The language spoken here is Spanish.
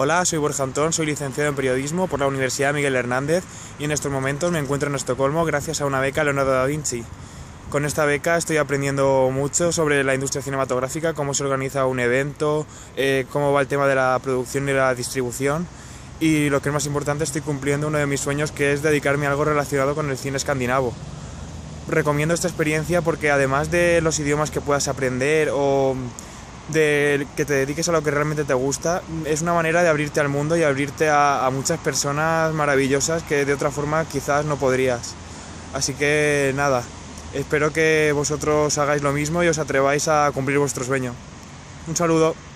Hola, soy Borja Antón, soy licenciado en periodismo por la Universidad Miguel Hernández y en estos momentos me encuentro en Estocolmo gracias a una beca Leonardo da Vinci. Con esta beca estoy aprendiendo mucho sobre la industria cinematográfica, cómo se organiza un evento, eh, cómo va el tema de la producción y la distribución y lo que es más importante estoy cumpliendo uno de mis sueños que es dedicarme a algo relacionado con el cine escandinavo. Recomiendo esta experiencia porque además de los idiomas que puedas aprender o de que te dediques a lo que realmente te gusta, es una manera de abrirte al mundo y abrirte a, a, muchas personas maravillosas que de otra forma quizás no podrías. Así que nada, espero que vosotros hagáis lo mismo y os atreváis a cumplir vuestro sueño. Un saludo.